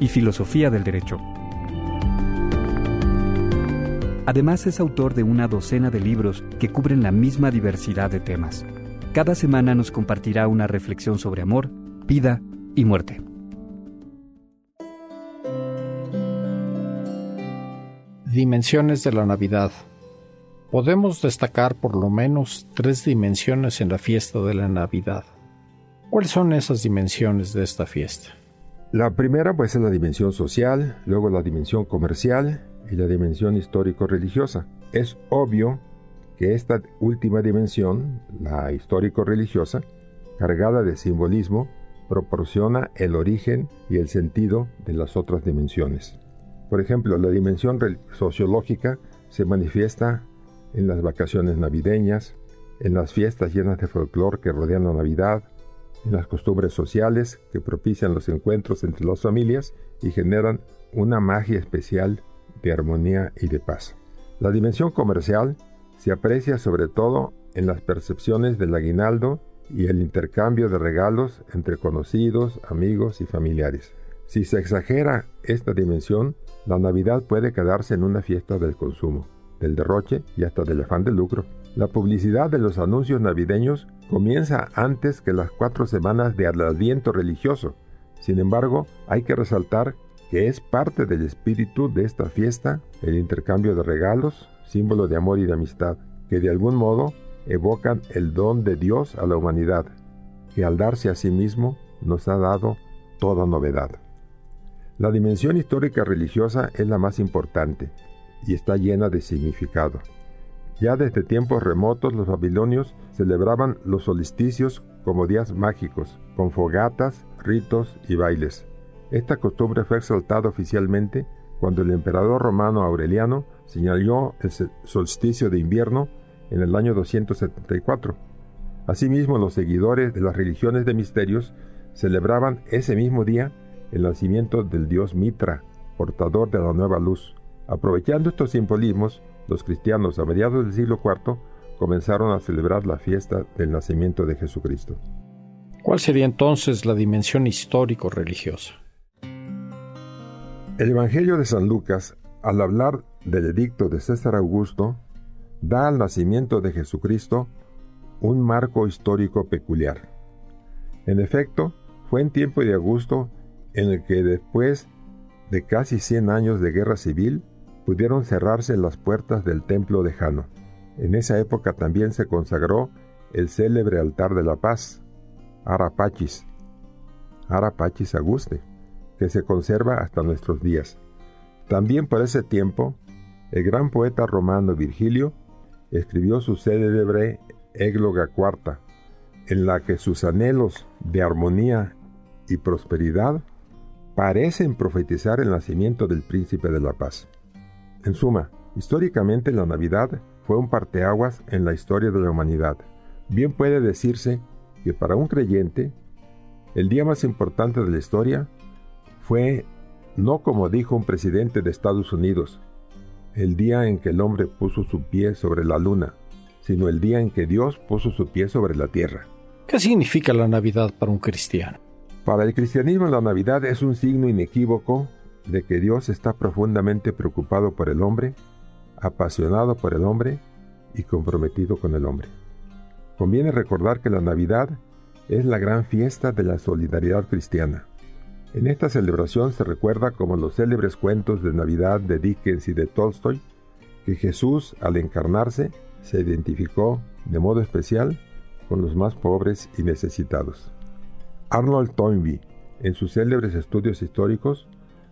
y filosofía del derecho. Además es autor de una docena de libros que cubren la misma diversidad de temas. Cada semana nos compartirá una reflexión sobre amor, vida y muerte. Dimensiones de la Navidad. Podemos destacar por lo menos tres dimensiones en la fiesta de la Navidad. ¿Cuáles son esas dimensiones de esta fiesta? La primera pues es la dimensión social, luego la dimensión comercial y la dimensión histórico-religiosa. Es obvio que esta última dimensión, la histórico-religiosa, cargada de simbolismo, proporciona el origen y el sentido de las otras dimensiones. Por ejemplo, la dimensión sociológica se manifiesta en las vacaciones navideñas, en las fiestas llenas de folclore que rodean la Navidad, en las costumbres sociales que propician los encuentros entre las familias y generan una magia especial de armonía y de paz. La dimensión comercial se aprecia sobre todo en las percepciones del aguinaldo y el intercambio de regalos entre conocidos, amigos y familiares. Si se exagera esta dimensión, la Navidad puede quedarse en una fiesta del consumo, del derroche y hasta del afán de lucro. La publicidad de los anuncios navideños comienza antes que las cuatro semanas de adviento religioso. Sin embargo, hay que resaltar que es parte del espíritu de esta fiesta el intercambio de regalos, símbolo de amor y de amistad, que de algún modo evocan el don de Dios a la humanidad, que al darse a sí mismo nos ha dado toda novedad. La dimensión histórica religiosa es la más importante y está llena de significado. Ya desde tiempos remotos los babilonios celebraban los solsticios como días mágicos, con fogatas, ritos y bailes. Esta costumbre fue exaltada oficialmente cuando el emperador romano Aureliano señaló el solsticio de invierno en el año 274. Asimismo, los seguidores de las religiones de misterios celebraban ese mismo día el nacimiento del dios Mitra, portador de la nueva luz. Aprovechando estos simbolismos, los cristianos a mediados del siglo IV comenzaron a celebrar la fiesta del nacimiento de Jesucristo. ¿Cuál sería entonces la dimensión histórico-religiosa? El Evangelio de San Lucas, al hablar del edicto de César Augusto, da al nacimiento de Jesucristo un marco histórico peculiar. En efecto, fue en tiempo de Augusto en el que después de casi 100 años de guerra civil pudieron cerrarse las puertas del templo de Jano. En esa época también se consagró el célebre altar de la paz, Arapachis, Arapachis Auguste, que se conserva hasta nuestros días. También por ese tiempo, el gran poeta romano Virgilio escribió su célebre Égloga Cuarta, en la que sus anhelos de armonía y prosperidad parecen profetizar el nacimiento del príncipe de la paz. En suma, históricamente la Navidad fue un parteaguas en la historia de la humanidad. Bien puede decirse que para un creyente, el día más importante de la historia fue no como dijo un presidente de Estados Unidos, el día en que el hombre puso su pie sobre la luna, sino el día en que Dios puso su pie sobre la tierra. ¿Qué significa la Navidad para un cristiano? Para el cristianismo la Navidad es un signo inequívoco de que Dios está profundamente preocupado por el hombre, apasionado por el hombre y comprometido con el hombre. Conviene recordar que la Navidad es la gran fiesta de la solidaridad cristiana. En esta celebración se recuerda como los célebres cuentos de Navidad de Dickens y de Tolstoy, que Jesús al encarnarse se identificó de modo especial con los más pobres y necesitados. Arnold Toynbee, en sus célebres estudios históricos,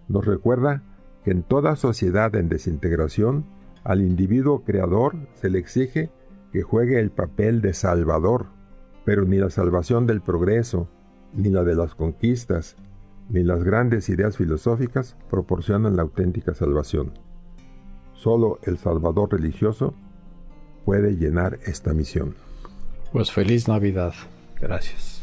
nos recuerda que en toda sociedad en desintegración, al individuo creador se le exige que juegue el papel de salvador, pero ni la salvación del progreso, ni la de las conquistas, ni las grandes ideas filosóficas proporcionan la auténtica salvación. Solo el Salvador religioso puede llenar esta misión. Pues feliz Navidad. Gracias.